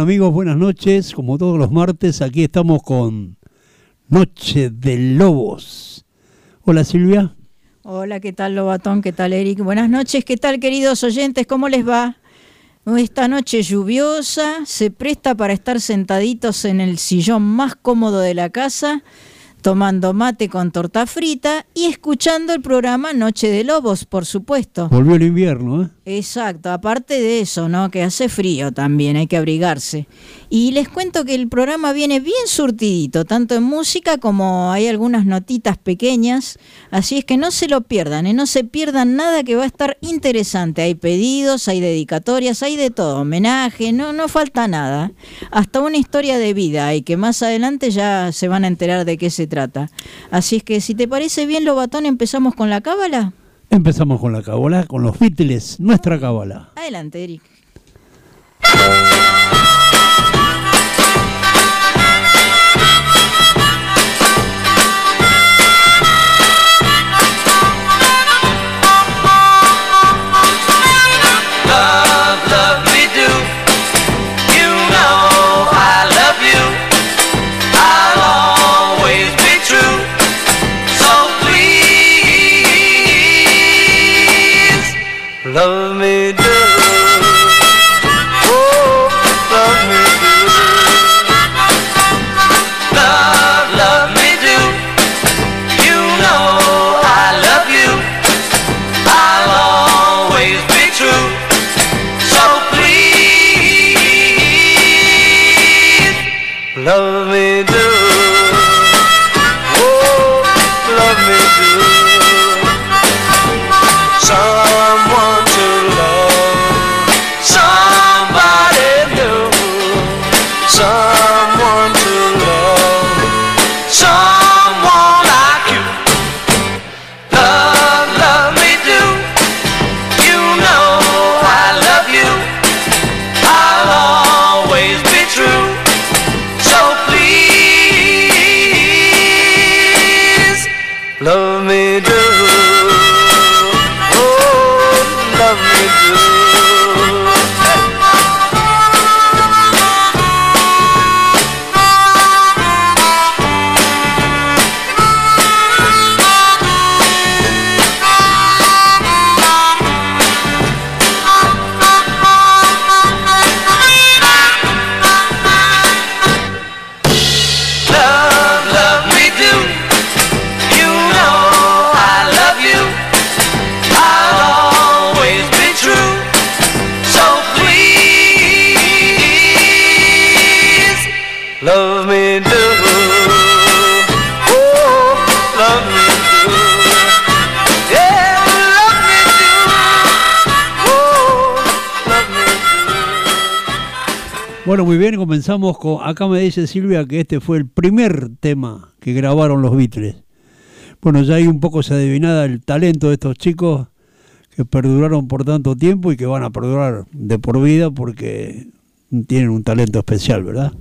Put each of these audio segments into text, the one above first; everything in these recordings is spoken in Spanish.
Amigos, buenas noches. Como todos los martes, aquí estamos con Noche de Lobos. Hola Silvia. Hola, ¿qué tal Lobatón? ¿Qué tal Eric? Buenas noches, ¿qué tal queridos oyentes? ¿Cómo les va? Esta noche lluviosa se presta para estar sentaditos en el sillón más cómodo de la casa tomando mate con torta frita y escuchando el programa Noche de Lobos, por supuesto. Volvió el invierno, ¿eh? Exacto, aparte de eso, ¿no? Que hace frío también, hay que abrigarse. Y les cuento que el programa viene bien surtidito, tanto en música como hay algunas notitas pequeñas, así es que no se lo pierdan, ¿eh? no se pierdan nada que va a estar interesante. Hay pedidos, hay dedicatorias, hay de todo, homenaje, no, no falta nada. Hasta una historia de vida y que más adelante ya se van a enterar de qué se trata. Así es que si te parece bien, Lobatón, empezamos con la cábala. Empezamos con la cábala, con los Beatles, nuestra cábala. Adelante, Eric. Bueno, muy bien, comenzamos con. Acá me dice Silvia que este fue el primer tema que grabaron los Beatles. Bueno, ya ahí un poco se adivinaba el talento de estos chicos que perduraron por tanto tiempo y que van a perdurar de por vida porque tienen un talento especial, ¿verdad?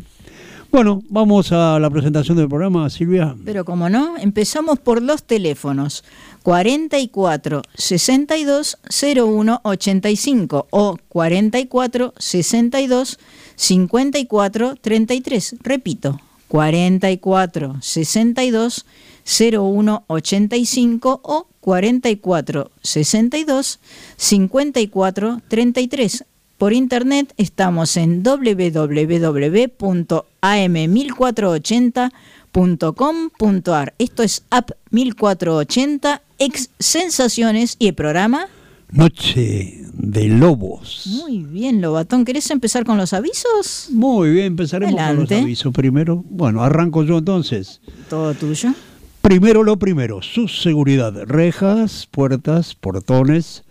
Bueno, vamos a la presentación del programa, Silvia. Pero como no, empezamos por los teléfonos 44 62 01 85 o 44 62 54 33. Repito, 44 62 01 85 o 44 62 54 33. Por internet estamos en www.am1480.com.ar. Esto es App 1480, ex Sensaciones y el programa. Noche de Lobos. Muy bien, Lobatón. ¿Querés empezar con los avisos? Muy bien, empezaremos con los avisos primero. Bueno, arranco yo entonces. Todo tuyo. Primero lo primero, su seguridad. Rejas, puertas, portones,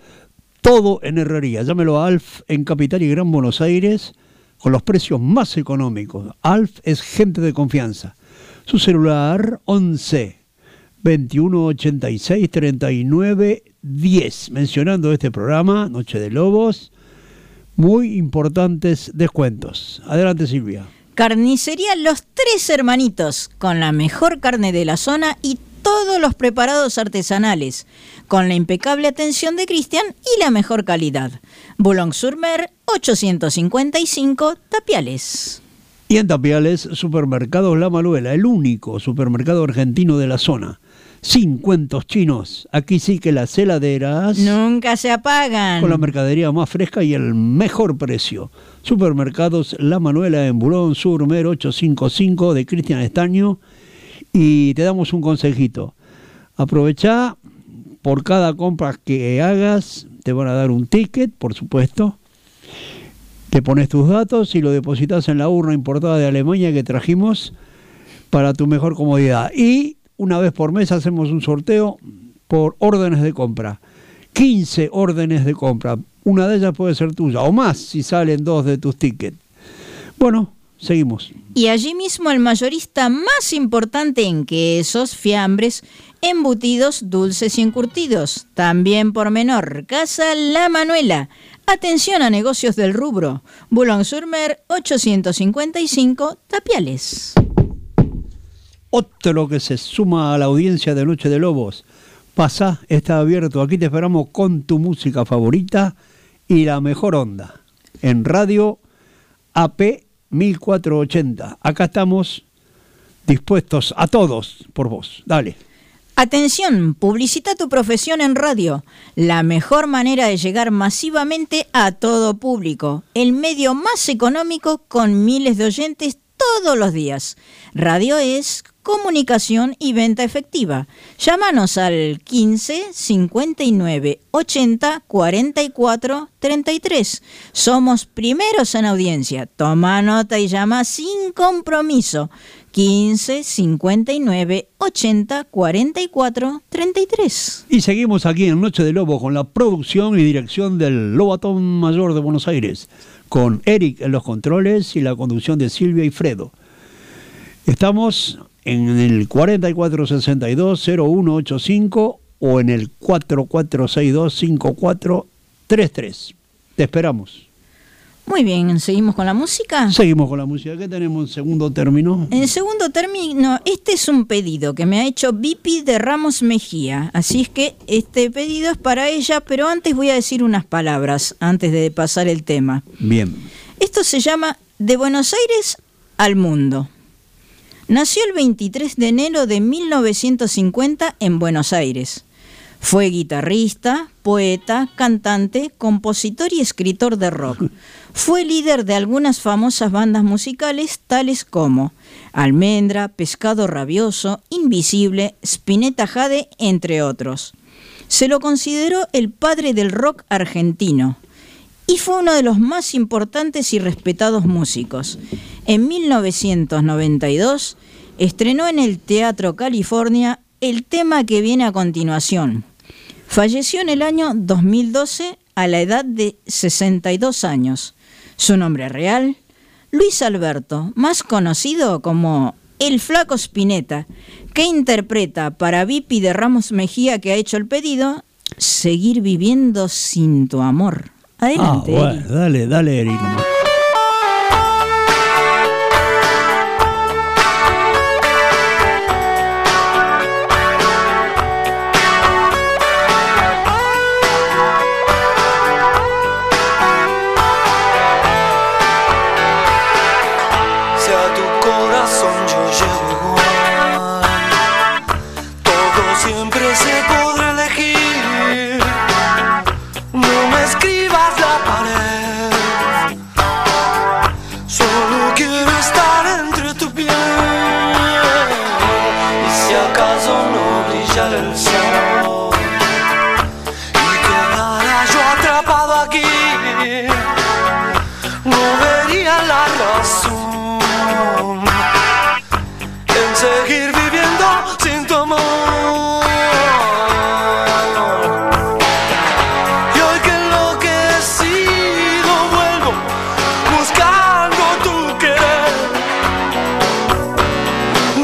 todo en herrería. Llámelo a Alf en Capital y Gran Buenos Aires con los precios más económicos. Alf es gente de confianza. Su celular 11 21 86 39 10. Mencionando este programa, Noche de Lobos, muy importantes descuentos. Adelante Silvia. Carnicería Los Tres Hermanitos, con la mejor carne de la zona y todos los preparados artesanales, con la impecable atención de Cristian y la mejor calidad. Boulogne-sur-Mer, 855 Tapiales. Y en Tapiales, Supermercados La Manuela, el único supermercado argentino de la zona. Sin cuentos chinos. Aquí sí que las heladeras... Nunca se apagan. Con la mercadería más fresca y el mejor precio. Supermercados La Manuela en Bulón Sur Mer 855 de Cristian Estaño. Y te damos un consejito. Aprovecha por cada compra que hagas, te van a dar un ticket, por supuesto. Te pones tus datos y lo depositas en la urna importada de Alemania que trajimos para tu mejor comodidad. Y una vez por mes hacemos un sorteo por órdenes de compra. 15 órdenes de compra. Una de ellas puede ser tuya o más si salen dos de tus tickets. Bueno, seguimos. Y allí mismo el mayorista más importante en quesos, fiambres, embutidos, dulces y encurtidos. También por menor, Casa La Manuela. Atención a negocios del rubro. Boulogne-sur-Mer 855 Tapiales. Otro que se suma a la audiencia de Noche de Lobos. Pasa, está abierto. Aquí te esperamos con tu música favorita y la mejor onda. En radio AP 1480. Acá estamos dispuestos a todos por vos. Dale. Atención, publicita tu profesión en radio. La mejor manera de llegar masivamente a todo público. El medio más económico con miles de oyentes todos los días. Radio es comunicación y venta efectiva. Llámanos al 15 59 80 44 33. Somos primeros en audiencia. Toma nota y llama sin compromiso. 15 59 80 44 33. Y seguimos aquí en Noche de Lobo con la producción y dirección del Lobatón Mayor de Buenos Aires, con Eric en los controles y la conducción de Silvia y Fredo. Estamos en el 4462-0185 o en el 4462-5433. Te esperamos. Muy bien, ¿seguimos con la música? Seguimos con la música. ¿Qué tenemos en segundo término? En segundo término, este es un pedido que me ha hecho Vipi de Ramos Mejía. Así es que este pedido es para ella, pero antes voy a decir unas palabras, antes de pasar el tema. Bien. Esto se llama De Buenos Aires al Mundo. Nació el 23 de enero de 1950 en Buenos Aires. Fue guitarrista, poeta, cantante, compositor y escritor de rock. Fue líder de algunas famosas bandas musicales tales como Almendra, Pescado Rabioso, Invisible, Spinetta Jade, entre otros. Se lo consideró el padre del rock argentino y fue uno de los más importantes y respetados músicos. En 1992 estrenó en el Teatro California el tema que viene a continuación. Falleció en el año 2012 a la edad de 62 años. Su nombre real, Luis Alberto, más conocido como El Flaco Spinetta, que interpreta para Vipi de Ramos Mejía que ha hecho el pedido, Seguir viviendo sin tu amor. Adelante. Ah, bueno, dale, dale, Eric.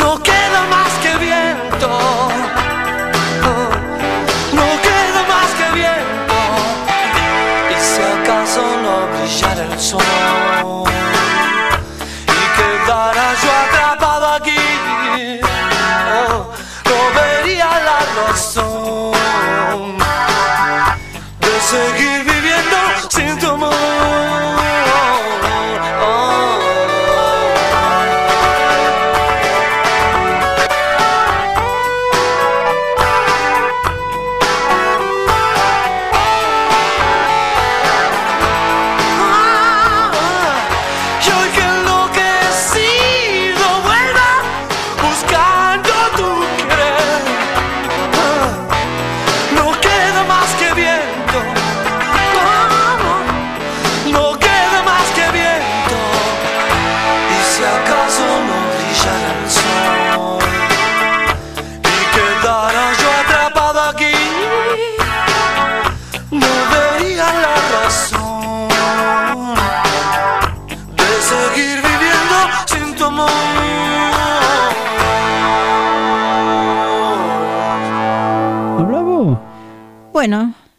no queda más.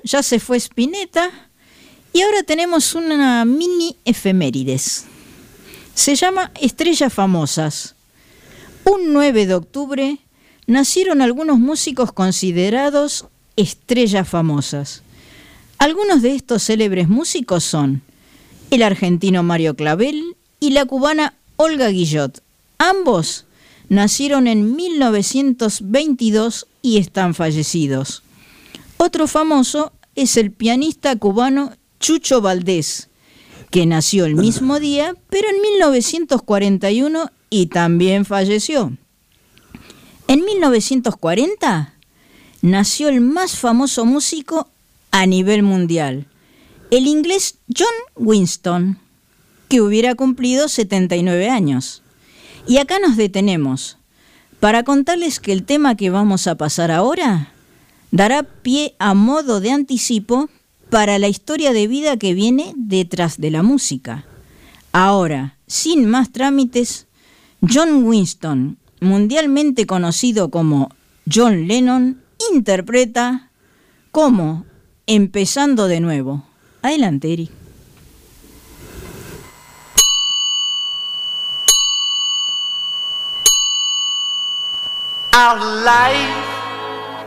Ya se fue Spinetta y ahora tenemos una mini efemérides. Se llama Estrellas Famosas. Un 9 de octubre nacieron algunos músicos considerados estrellas famosas. Algunos de estos célebres músicos son el argentino Mario Clavel y la cubana Olga Guillot. Ambos nacieron en 1922 y están fallecidos. Otro famoso es el pianista cubano Chucho Valdés, que nació el mismo día, pero en 1941 y también falleció. En 1940 nació el más famoso músico a nivel mundial, el inglés John Winston, que hubiera cumplido 79 años. Y acá nos detenemos para contarles que el tema que vamos a pasar ahora dará pie a modo de anticipo para la historia de vida que viene detrás de la música. Ahora, sin más trámites, John Winston, mundialmente conocido como John Lennon, interpreta como Empezando de nuevo. Adelante, Eric. Our life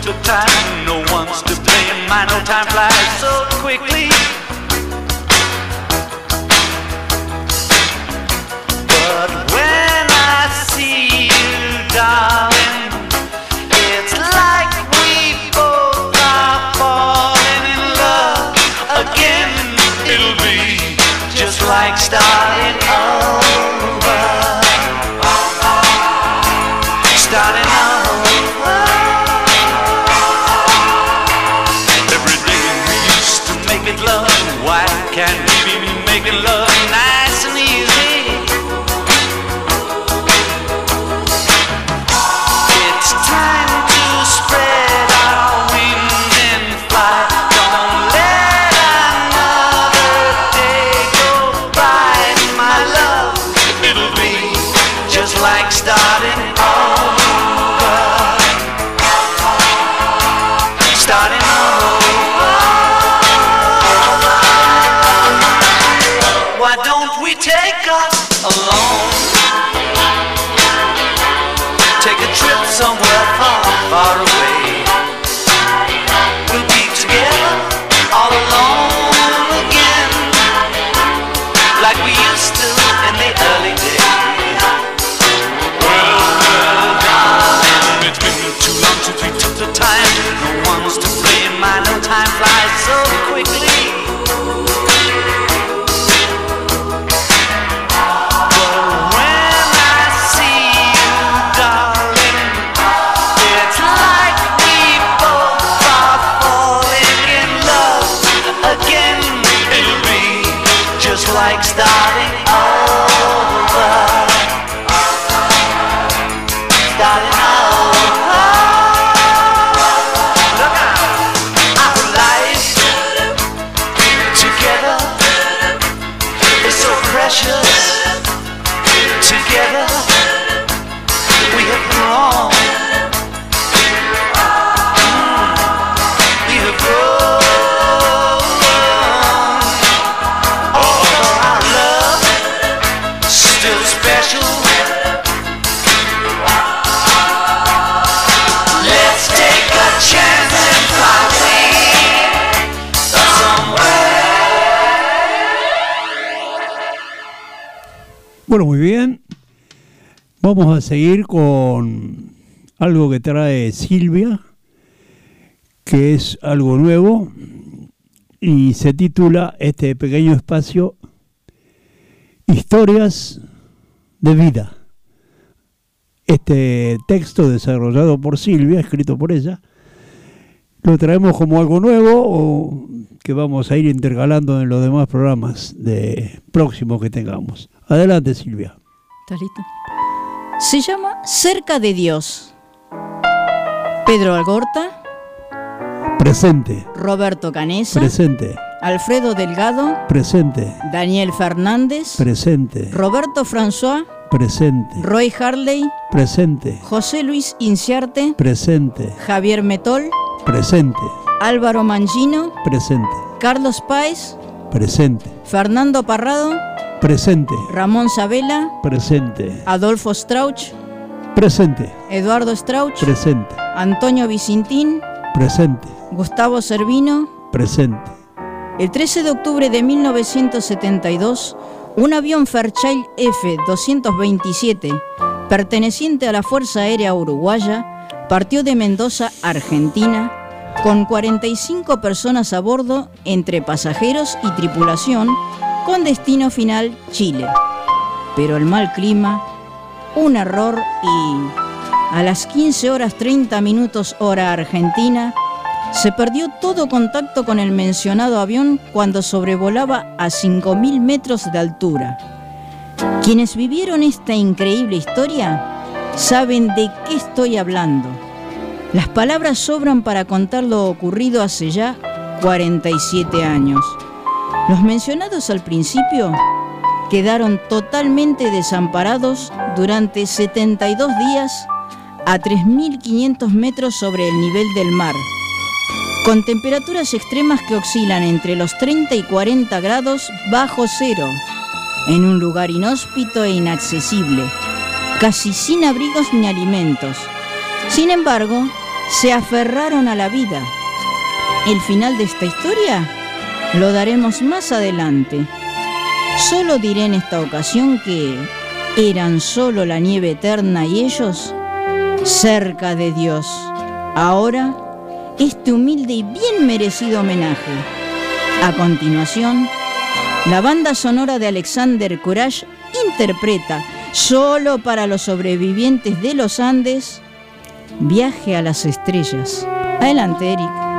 took the time. No one's to blame. I know time flies so quickly. Bueno, muy bien. Vamos a seguir con algo que trae Silvia, que es algo nuevo y se titula este pequeño espacio Historias de vida. Este texto desarrollado por Silvia, escrito por ella, lo traemos como algo nuevo o que vamos a ir intercalando en los demás programas de próximos que tengamos. Adelante, Silvia. ¿Estás listo? Se llama Cerca de Dios. Pedro Algorta, Presente. Roberto Canesa, Presente. Alfredo Delgado, Presente. Daniel Fernández, Presente. Roberto François, Presente. Roy Harley, Presente. José Luis Inciarte, Presente. Javier Metol, Presente. Álvaro Mangino, Presente. Carlos Páez, Presente. Fernando Parrado, Presente. Ramón Sabela, Presente. Adolfo Strauch, Presente. Eduardo Strauch, Presente. Antonio Vicintín, Presente. Gustavo Servino. Presente. El 13 de octubre de 1972, un avión Fairchild F-227, perteneciente a la Fuerza Aérea Uruguaya, partió de Mendoza, Argentina, con 45 personas a bordo entre pasajeros y tripulación, con destino final Chile. Pero el mal clima, un error y a las 15 horas 30 minutos hora argentina, se perdió todo contacto con el mencionado avión cuando sobrevolaba a 5.000 metros de altura. Quienes vivieron esta increíble historia saben de qué estoy hablando. Las palabras sobran para contar lo ocurrido hace ya 47 años. Los mencionados al principio quedaron totalmente desamparados durante 72 días a 3.500 metros sobre el nivel del mar, con temperaturas extremas que oscilan entre los 30 y 40 grados bajo cero, en un lugar inhóspito e inaccesible, casi sin abrigos ni alimentos. Sin embargo, se aferraron a la vida. El final de esta historia lo daremos más adelante. Solo diré en esta ocasión que eran solo la nieve eterna y ellos cerca de Dios. Ahora, este humilde y bien merecido homenaje. A continuación, la banda sonora de Alexander Courage interpreta, solo para los sobrevivientes de los Andes, Viaje a las Estrellas. Adelante, Eric.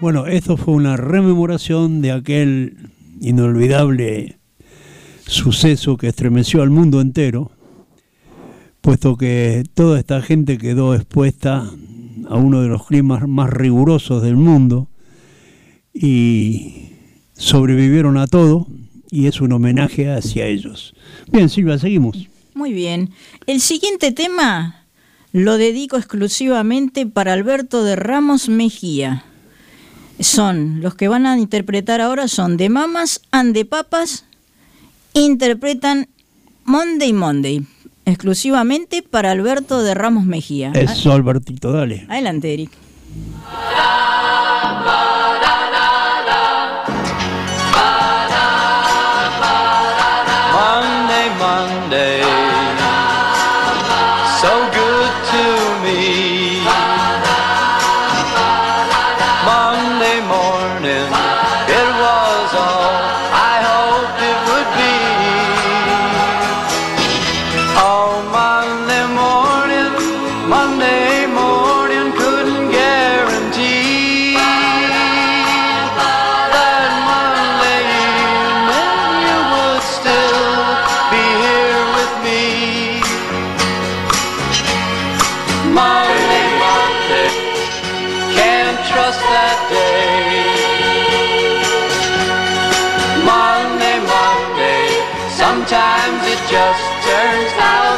Bueno, esto fue una rememoración de aquel inolvidable suceso que estremeció al mundo entero, puesto que toda esta gente quedó expuesta a uno de los climas más rigurosos del mundo y sobrevivieron a todo y es un homenaje hacia ellos. Bien, Silvia, seguimos. Muy bien. El siguiente tema lo dedico exclusivamente para Alberto de Ramos Mejía. Son, los que van a interpretar ahora son de Mamas and de Papas, interpretan Monday Monday, exclusivamente para Alberto de Ramos Mejía. Eso, Albertito, dale. Adelante, Eric. Sometimes it just turns out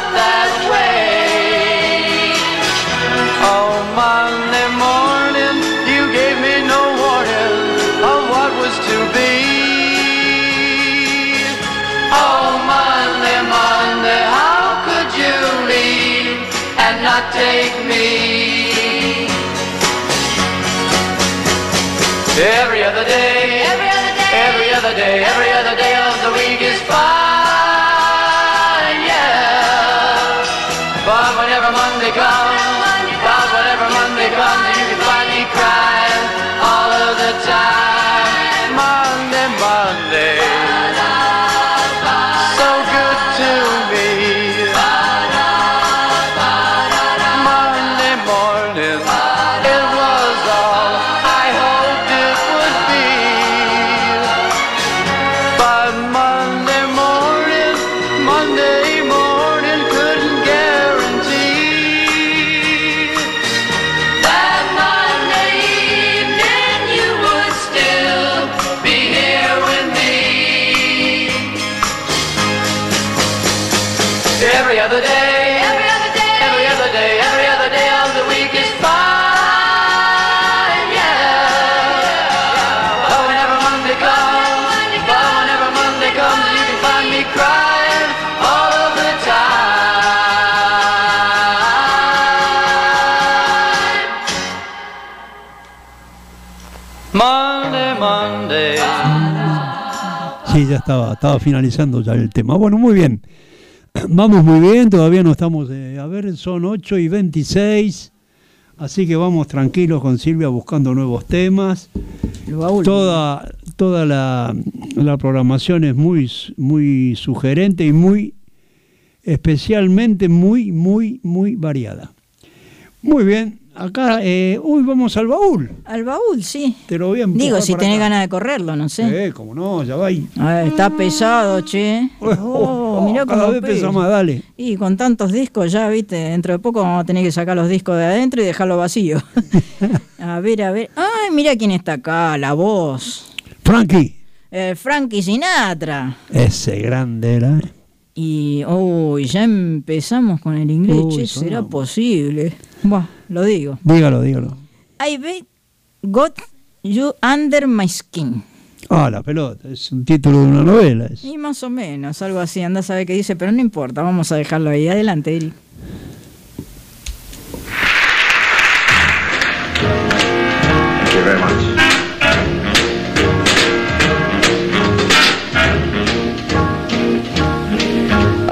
Monday, Monday. Sí, ya estaba, estaba finalizando ya el tema. Bueno, muy bien. Vamos muy bien, todavía no estamos, eh, a ver, son 8 y 26, así que vamos tranquilos con Silvia buscando nuevos temas. Toda, toda la, la programación es muy, muy sugerente y muy, especialmente muy, muy, muy variada. Muy bien, acá, eh, uy, vamos al baúl. Al baúl, sí. Te lo voy a Digo, si tenés acá. ganas de correrlo, no sé. Eh, como no, ya va ahí. A ver, está pesado, che. Oh, mirá cada cómo vez pesa más, dale. Y con tantos discos ya, viste, dentro de poco vamos a tener que sacar los discos de adentro y dejarlo vacío. a ver, a ver. Ay, mira quién está acá, la voz. Frankie. Eh, Frankie Sinatra. Ese grande era. Y, uy, ya empezamos con el inglés, Uy, che, será posible. Buah, lo digo. Dígalo, dígalo. I bet got you under my skin. Ah, la pelota, es un título de una novela. es. Y más o menos, algo así, anda a saber qué dice, pero no importa, vamos a dejarlo ahí. Adelante, Eric. Thank you very much.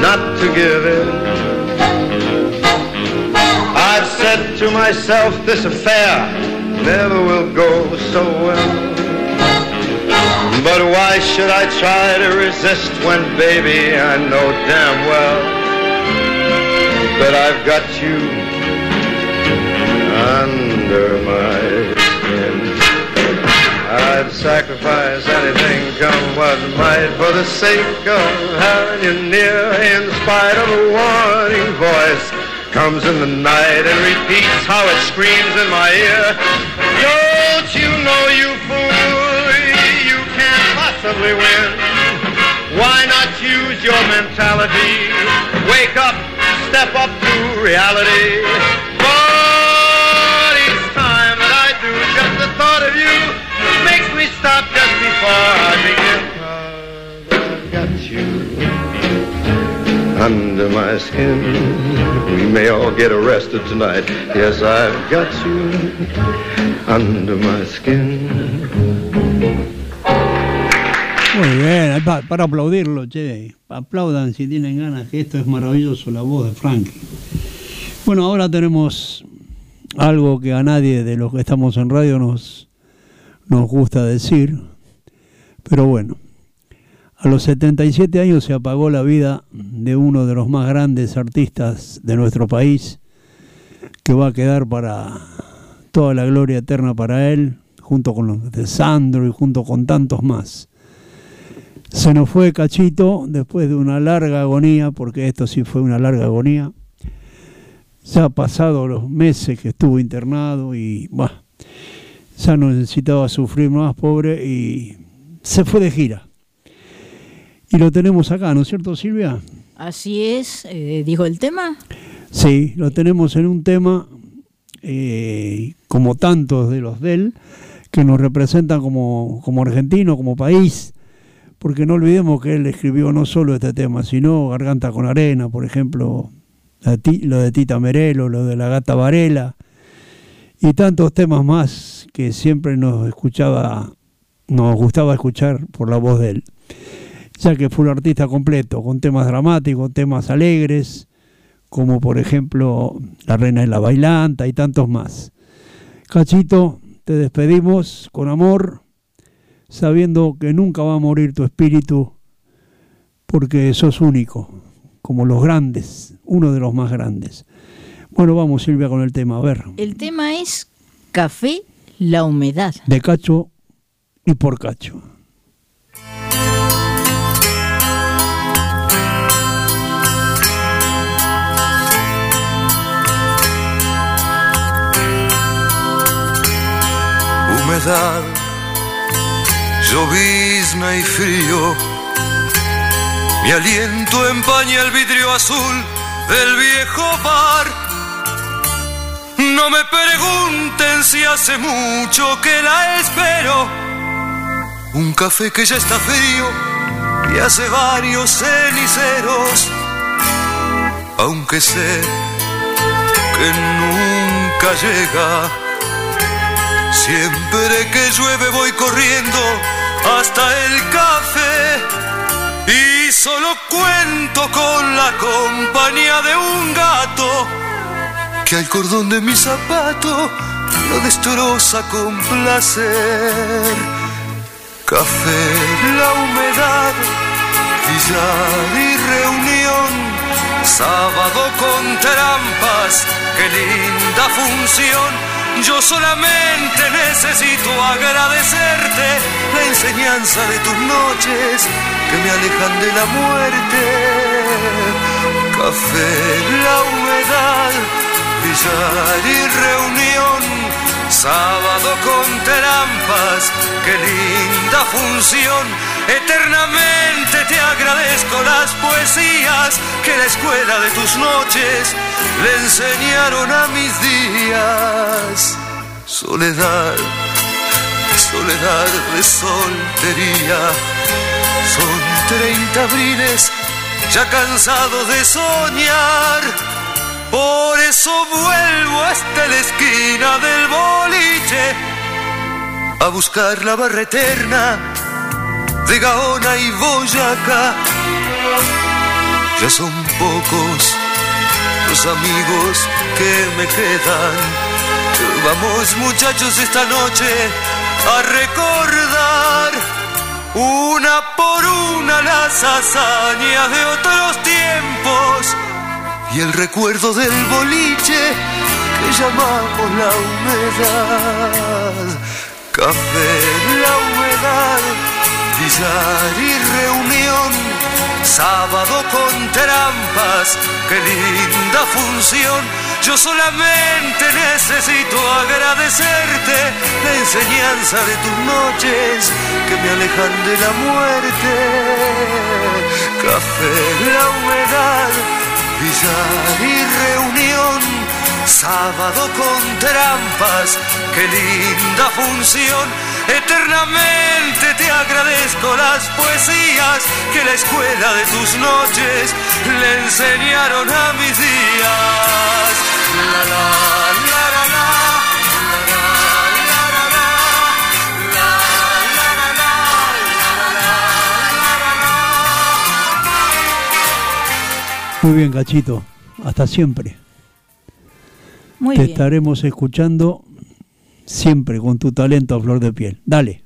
not to give in. I've said to myself, this affair never will go so well. But why should I try to resist when, baby, I know damn well that I've got you under my. I'd sacrifice anything, come what might, for the sake of having you near, in spite of a warning voice comes in the night and repeats how it screams in my ear. Don't you know, you fool, you can't possibly win. Why not use your mentality? Wake up, step up to reality. Stop just before I begin. I've got you under my skin. We may all get arrested tonight. Yes, I've got you under my skin. Muy bien, pa- para aplaudirlo, che. Aplaudan si tienen ganas, que esto es maravilloso, la voz de Frankie. Bueno, ahora tenemos algo que a nadie de los que estamos en radio nos, nos gusta decir, pero bueno, a los 77 años se apagó la vida de uno de los más grandes artistas de nuestro país, que va a quedar para toda la gloria eterna para él, junto con los de Sandro y junto con tantos más. Se nos fue Cachito después de una larga agonía, porque esto sí fue una larga agonía. Ya ha pasado los meses que estuvo internado y bah, ya no necesitaba sufrir más, pobre, y se fue de gira. Y lo tenemos acá, ¿no es cierto, Silvia? Así es, eh, dijo el tema. Sí, lo tenemos en un tema, eh, como tantos de los de él, que nos representan como, como argentino, como país, porque no olvidemos que él escribió no solo este tema, sino Garganta con Arena, por ejemplo, lo de Tita Merelo, lo de la Gata Varela, y tantos temas más que siempre nos escuchaba, nos gustaba escuchar por la voz de él, ya que fue un artista completo, con temas dramáticos, temas alegres, como por ejemplo La Reina de la Bailanta y tantos más. Cachito, te despedimos con amor, sabiendo que nunca va a morir tu espíritu, porque sos único, como los grandes, uno de los más grandes. Bueno, vamos Silvia con el tema, a ver, El tema es Café, la humedad. de Cacho y por Cacho. humedad, llovizna y frío. Mi aliento empaña el vidrio azul del viejo bar. No me pregunten si hace mucho que la espero. Un café que ya está frío y hace varios ceniceros. Aunque sé que nunca llega. Siempre que llueve voy corriendo hasta el café y solo cuento con la compañía de un gato que al cordón de mi zapato lo destroza con placer. Café, la humedad, billar y reunión, sábado con trampas, qué linda función. Yo solamente necesito agradecerte la enseñanza de tus noches que me alejan de la muerte. Café, la humedad, billar y reunión, sábado con trampas, qué linda función. Eternamente te agradezco las poesías que la escuela de tus noches le enseñaron a mis días. Soledad, soledad de soltería, son treinta abriles ya cansado de soñar. Por eso vuelvo hasta la esquina del boliche a buscar la barra eterna de Gaona y Boyacá. Ya son pocos los amigos que me quedan. Vamos muchachos esta noche a recordar una por una las hazañas de otros tiempos y el recuerdo del boliche que llamamos la humedad. Café, la humedad, billar y reunión, sábado con trampas, qué linda función. Yo solamente necesito agradecerte la enseñanza de tus noches que me alejan de la muerte. Café, la humedad, billar y reunión, sábado con trampas, qué linda función. Eternamente te agradezco las poesías que la escuela de tus noches le enseñaron a mis días. Muy bien, Gachito. Hasta siempre. Muy Te bien. estaremos escuchando siempre con tu talento a flor de piel. Dale.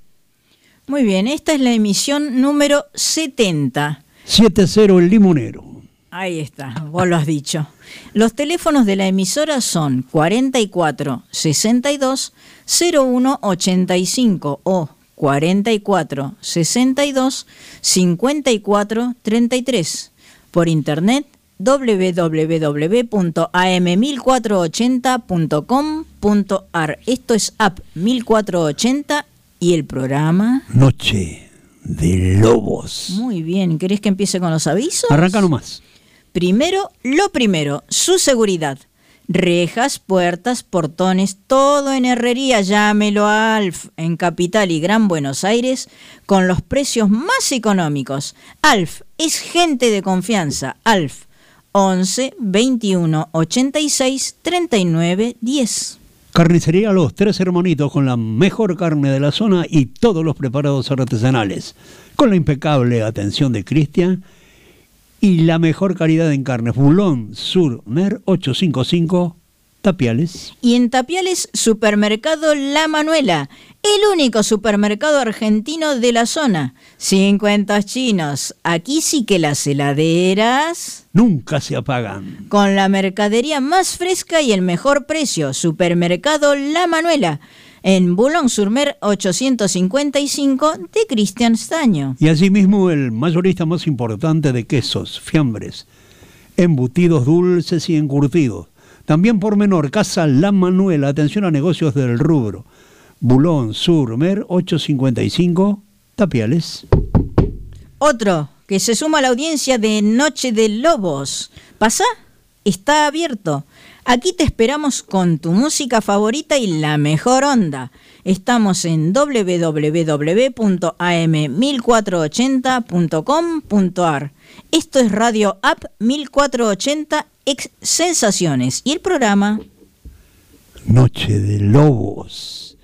Muy bien, esta es la emisión número 70. 7-0 el limonero. Ahí está, vos lo has dicho. Los teléfonos de la emisora son 44 62 01 85 o 44 62 54 33. Por internet www.am1480.com.ar. Esto es App 1480 y el programa. Noche de Lobos. Muy bien, ¿querés que empiece con los avisos? Arranca nomás. Primero, lo primero, su seguridad. Rejas, puertas, portones, todo en herrería, llámelo a Alf en Capital y Gran Buenos Aires con los precios más económicos. Alf es gente de confianza. Alf 11 21 86 39 10. Carnicería Los Tres Hermanitos con la mejor carne de la zona y todos los preparados artesanales. Con la impecable atención de Cristian y la mejor calidad en carnes. Bulón Sur Mer 855 Tapiales. Y en Tapiales, Supermercado La Manuela, el único supermercado argentino de la zona. 50 chinos. Aquí sí que las heladeras. Nunca se apagan. Con la mercadería más fresca y el mejor precio. Supermercado La Manuela. En Boulogne-sur-Mer 855 de Cristian Staño. Y asimismo el mayorista más importante de quesos, fiambres, embutidos dulces y encurtidos. También por menor, Casa La Manuela, atención a negocios del rubro. Bulón Sur Mer 855 Tapiales. Otro que se suma a la audiencia de Noche de Lobos. ¿Pasa? Está abierto. Aquí te esperamos con tu música favorita y la mejor onda. Estamos en www.am1480.com.ar. Esto es Radio App 1480 ex Sensaciones y el programa Noche de Lobos.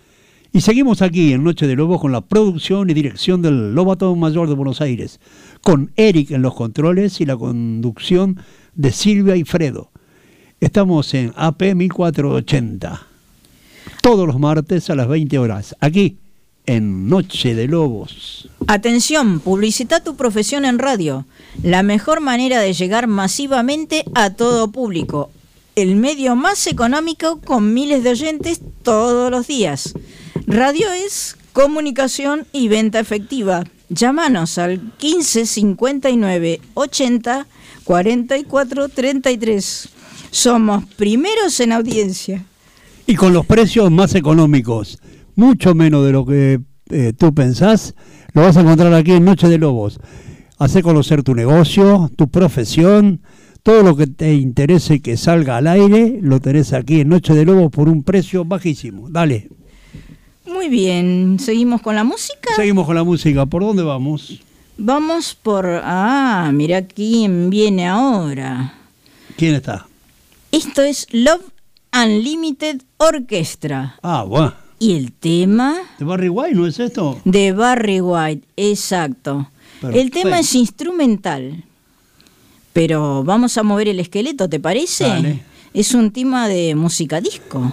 Y seguimos aquí en Noche de Lobos con la producción y dirección del Lobato Mayor de Buenos Aires, con Eric en los controles y la conducción de Silvia y Fredo. Estamos en AP 1480, todos los martes a las 20 horas, aquí en Noche de Lobos. Atención, publicita tu profesión en radio. La mejor manera de llegar masivamente a todo público. El medio más económico con miles de oyentes todos los días. Radio es comunicación y venta efectiva. Llámanos al 15 59 80 44 33. Somos primeros en audiencia. Y con los precios más económicos, mucho menos de lo que eh, tú pensás, lo vas a encontrar aquí en Noche de Lobos. Hace conocer tu negocio, tu profesión, todo lo que te interese que salga al aire, lo tenés aquí en Noche de Lobos por un precio bajísimo. Dale, Muy bien, seguimos con la música. seguimos con la música. ¿Por dónde vamos? Vamos por... Ah, mira quién viene ahora. ¿Quién está? Esto es Love Unlimited Orchestra. Ah, bueno. Y el tema ¿De Barry White no es esto? de Barry White, exacto. El tema es instrumental. Pero vamos a mover el esqueleto, ¿te parece? Dale. Es un tema de música disco.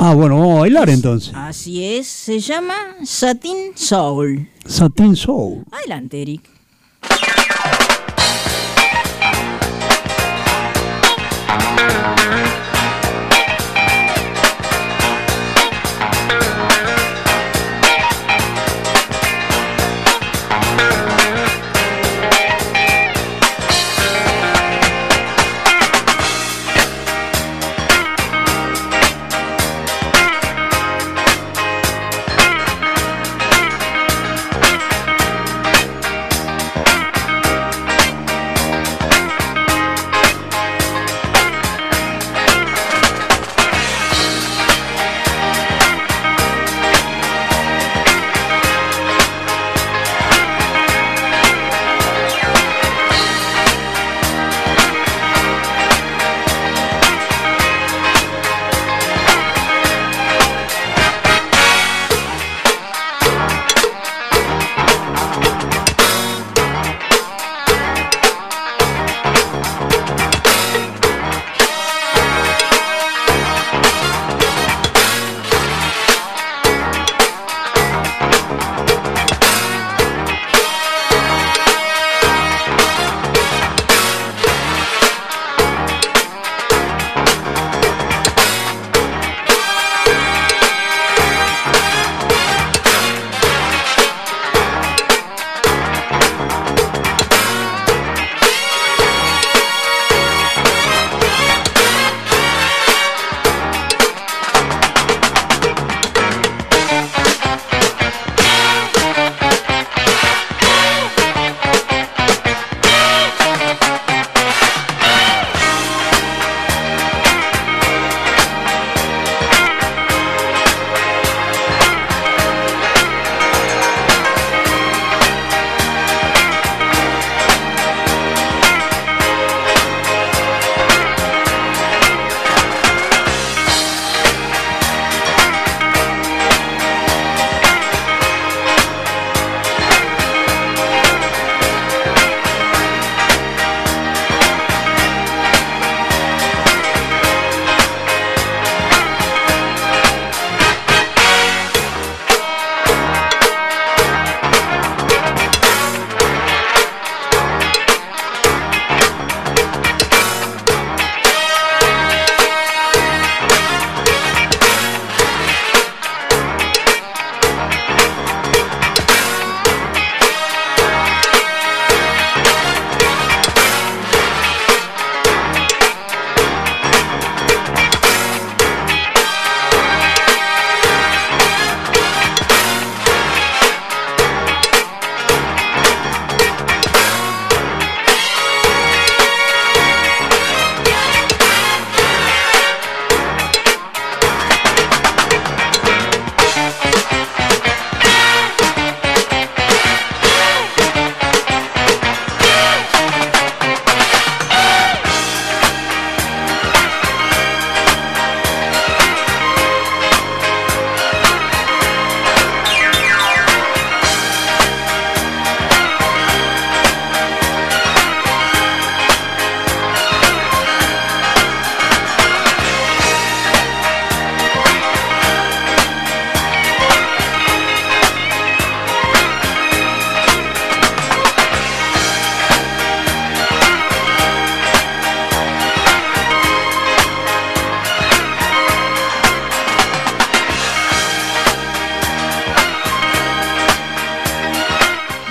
Ah, bueno, vamos a bailar entonces. Así es, se llama Satin Soul. Satin Soul. Adelante, Eric.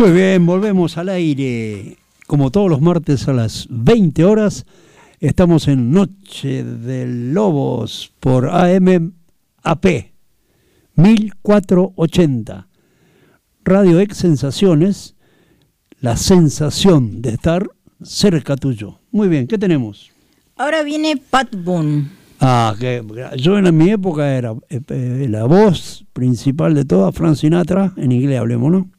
Muy bien, volvemos al aire. Como todos los martes a las 20 horas, estamos en Noche de Lobos por AMAP 1480. Radio Ex Sensaciones, la sensación de estar cerca tuyo. Muy bien, ¿qué tenemos? Ahora viene Pat Boone. Ah, que yo en mi época era eh, eh, la voz principal de toda, Frank Sinatra, en inglés hablemos, ¿no?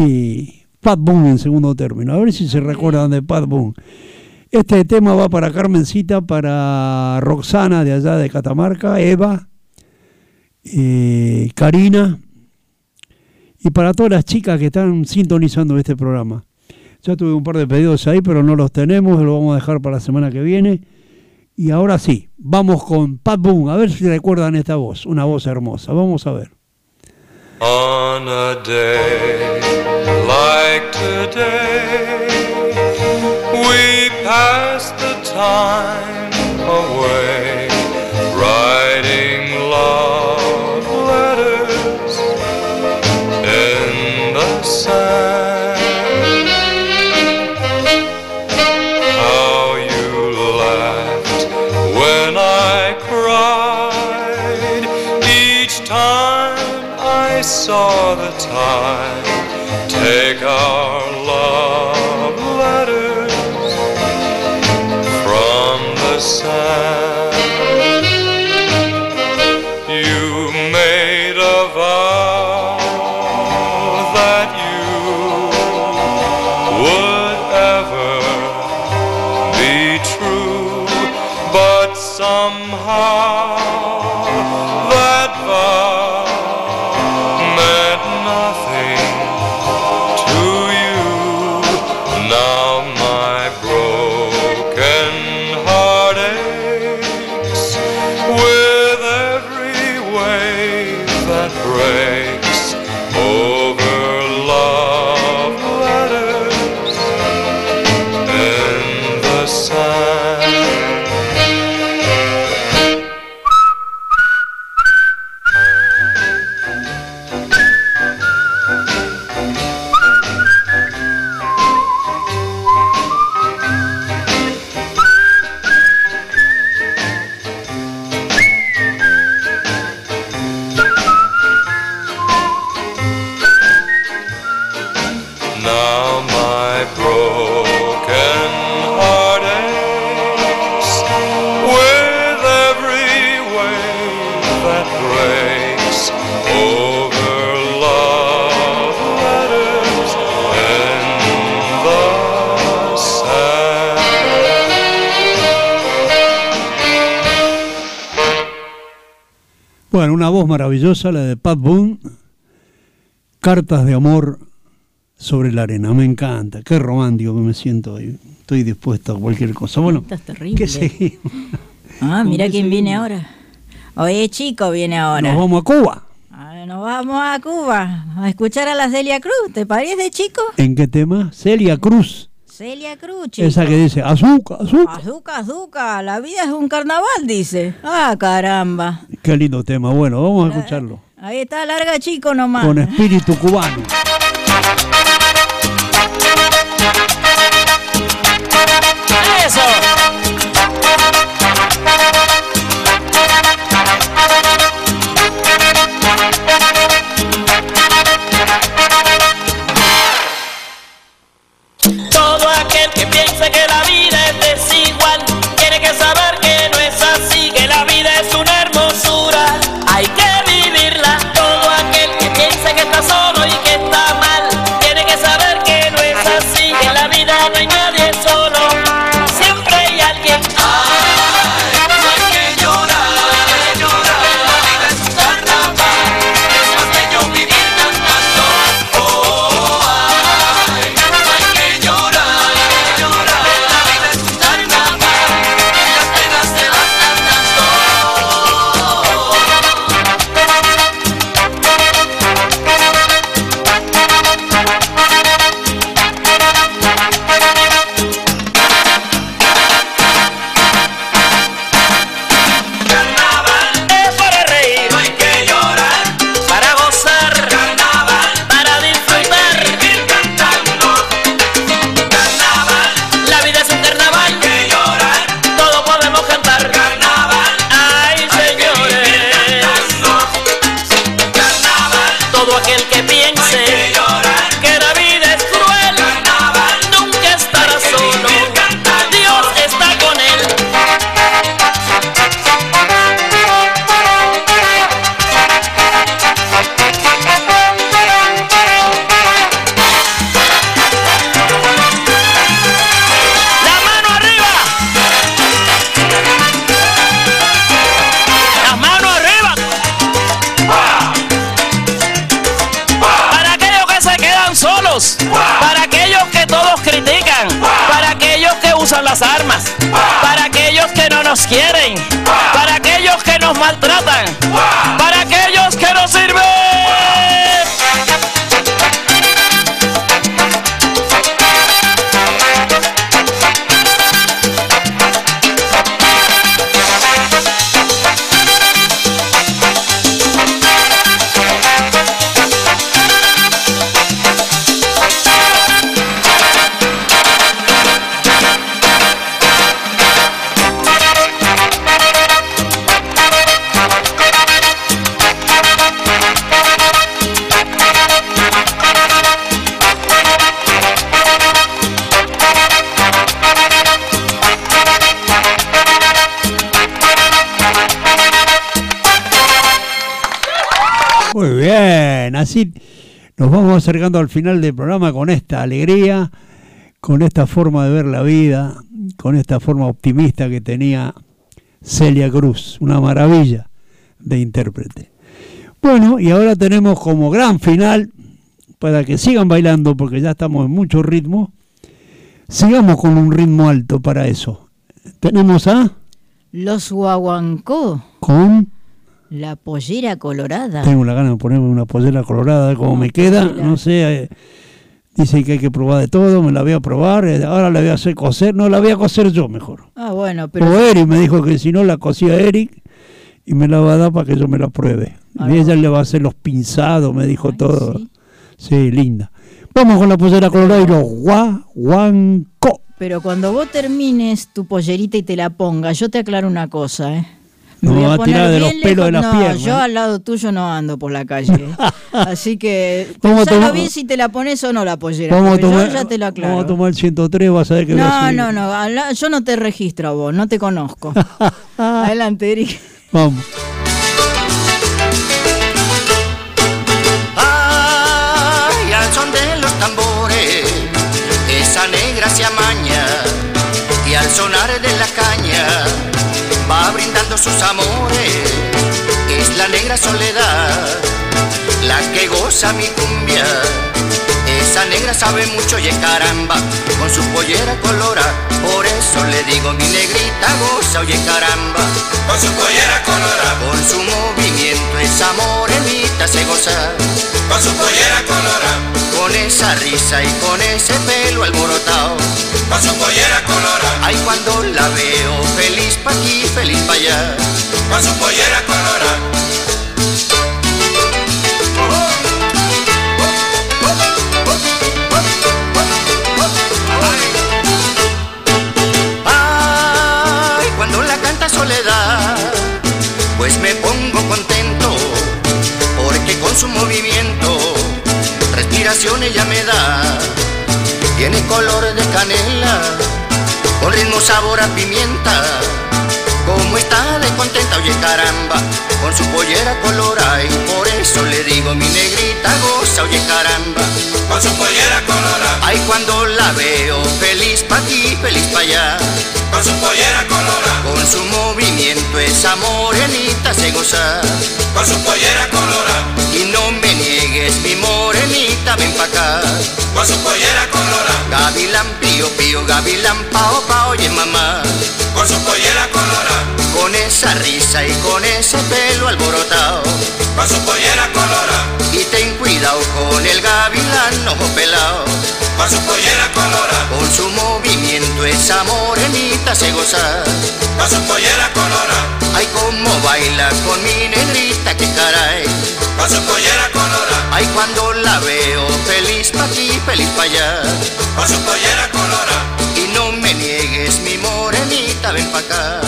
Y Pat Boone en segundo término. A ver si se recuerdan de Pat Boone. Este tema va para Carmencita, para Roxana de allá de Catamarca, Eva, eh, Karina y para todas las chicas que están sintonizando este programa. Ya tuve un par de pedidos ahí, pero no los tenemos, lo vamos a dejar para la semana que viene. Y ahora sí, vamos con Pat Boone, a ver si recuerdan esta voz, una voz hermosa. Vamos a ver. On a day like today, we pass the time away, the tide take our maravillosa, la de Pat Boone. Cartas de amor sobre la arena. Me encanta. Qué romántico que me siento hoy. Estoy dispuesto a cualquier cosa. Bueno, Estás terrible. ¿qué seguimos? Ah, mira quién viene ahora. Oye, chico, viene ahora. Nos vamos a Cuba. A ver, nos vamos a Cuba a escuchar a la Celia Cruz. ¿Te parece, chico? ¿En qué tema? Celia Cruz. Celia Cruz, chico. Esa que dice azúcar, azúcar. Azúcar, azúcar, la vida es un carnaval, dice. Ah, caramba. Qué lindo tema. Bueno, vamos a escucharlo. Ahí está, larga chico nomás. Con espíritu cubano. Eso. Nos maltratan, nos vamos acercando al final del programa con esta alegría, con esta forma de ver la vida, con esta forma optimista que tenía Celia Cruz, una maravilla de intérprete. Bueno, y ahora tenemos como gran final, para que sigan bailando, porque ya estamos en mucho ritmo, sigamos con un ritmo alto para eso. Tenemos a Los guaguancó, con la pollera colorada. Tengo la gana de ponerme una pollera colorada, cómo me queda. No sé, eh, dice que hay que probar de todo, me la voy a probar. eh, ahora la voy a hacer coser. No, la voy a coser yo mejor. Ah, bueno, O pero Eric me dijo que si no la cosía Eric y me la va a dar para que yo me la pruebe. Ah, y ella le va a hacer los pinzados, me dijo Ay, todo. sí. Sí. linda. Vamos con la pollera colorada y los guaguancó. Pero cuando vos termines tu pollerita y te la pongas, yo te aclaro una cosa, ¿eh? No, voy va a tirar de los pelos de las no, piernas, yo al lado tuyo no ando por la calle. Así que Vamos pensalo bien si te la pones o no la pollera. Vamos a, yo tomar, ya te lo aclaro. vamos a tomar el 103, vas a ver que voy a no, no, no, yo no te registro a vos, no te conozco. Adelante, Eric. Vamos. Ay, al son de los tambores, esa negra se amaña y al sonar de la caña va brindando sus amores. Es la negra soledad, la que goza mi cumbia. Esa negra sabe mucho y caramba, con su pollera colorada. Por eso le digo mi negrita goza, oye caramba. Con su pollera colorada, Con su movimiento esa morenita se goza. con su pollera colorada, Con esa risa y con ese pelo alborotado. con su pollera colorada, Ay, cuando la veo, feliz pa' aquí, feliz pa' allá. con su pollera colorada. Con su movimiento, respiración ella me da. Tiene color de canela, con ritmo sabor a pimienta. Como está de contenta, oye caramba, con su pollera colorada y por eso le digo mi negrita goza, oye caramba. Con su pollera colorada, Ay, cuando la veo, feliz pa' aquí, feliz pa' allá. con su pollera colorada, Con su movimiento esa morenita con su pollera colorada, Y no me niegues mi morenita, ven pa' acá. con su pollera colorada, Gavilán pío pío, gavilán pao pao, oye mamá. con su pollera colorada, Con esa risa y con ese pelo alborotado. con su pollera colorada, Y ten cuidado con el gavilán ojo pelado. Con su pollera colorada, Con su movimiento esa morenita se goza. con su pollera colorada, Ay, cómo baila con mi negrita, que caray. con su pollera colorada, Ay, cuando la veo, feliz pa' aquí, feliz pa' allá. con su pollera colorada, Y no me niegues mi morenita, ven pa' acá.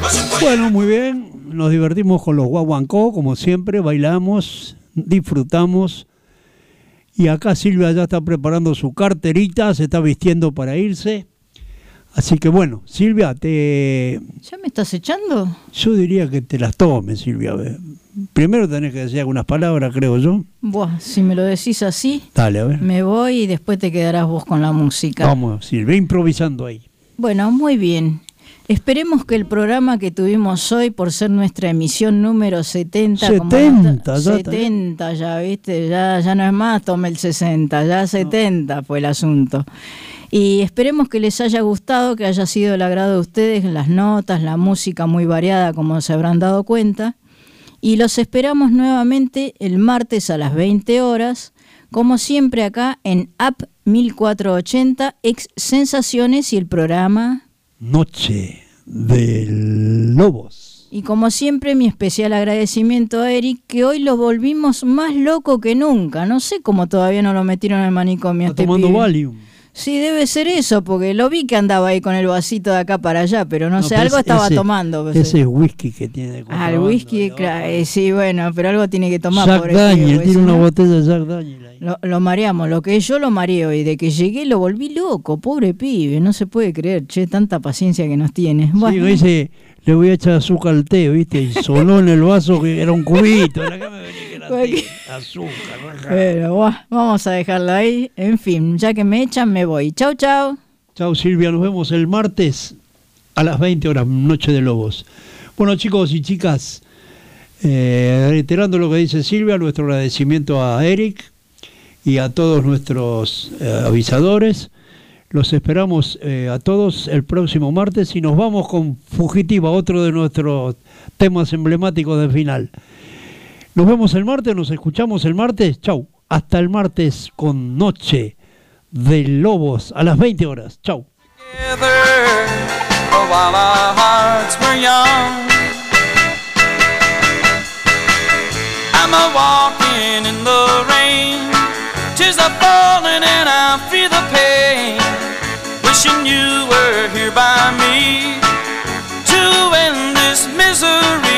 con su pollera Bueno, muy bien. Nos divertimos con los guaguancó, como siempre. Bailamos, disfrutamos. Y acá Silvia ya está preparando su carterita, se está vistiendo para irse. Así que bueno, Silvia, te, ¿Ya me estás echando? yo diría que te las tomes, Silvia. Primero tenés que decir algunas palabras, creo yo. Buah, si me lo decís así, Dale, a ver. me voy y después te quedarás vos con la música. Vamos, Silvia, improvisando ahí. Bueno, muy bien. Esperemos que el programa que tuvimos hoy, por ser nuestra emisión número 70, como 70, no- ya está. 70 ya, viste, ya, ya no es más, tome el 60, ya 70 fue el asunto. Y esperemos que les haya gustado, que haya sido el agrado de ustedes, las notas, la música muy variada, como se habrán dado cuenta. Y los esperamos nuevamente el martes a las 20 horas, como siempre acá en App 1480, ex Sensaciones y el programa Noche de Lobos. Y como siempre, mi especial agradecimiento a Eric, que hoy lo volvimos más loco que nunca. No sé cómo todavía no lo metieron al manicomio. Está este tomando pibe. Valium. Sí, debe ser eso, porque lo vi que andaba ahí con el vasito de acá para allá, pero no, No, sé, pero algo ese- estaba tomando. pues, Ese eh. es whisky que tiene. de Ah, el whisky, claro, eh, sí, bueno, pero algo tiene que tomar. Jack Daniel, tiene una botella de Jack Daniel ahí. Lo, lo mareamos, lo que yo lo mareo y de que llegué lo volví loco, pobre pibe, no se puede creer, che, tanta paciencia que nos tiene. Sí, Bueno, me dice, le voy a echar azúcar al té, ¿viste? Y sonó en el vaso que era un cubito. La que me venía vamos a dejarlo ahí. En fin, ya que me echan, me voy. Chau, chau. Chao Silvia, nos vemos el martes a las 20 horas, Noche de Lobos. Bueno chicos y chicas, eh, reiterando lo que dice Silvia, nuestro agradecimiento a Eric y a todos nuestros eh, avisadores. Los esperamos eh, a todos el próximo martes y nos vamos con Fugitiva, otro de nuestros temas emblemáticos del final. Nos vemos el martes, nos escuchamos el martes. Chau, hasta el martes con Noche de Lobos a las 20 horas. Chau. tears are falling and I feel the pain. Wishing you were here by me to end this misery.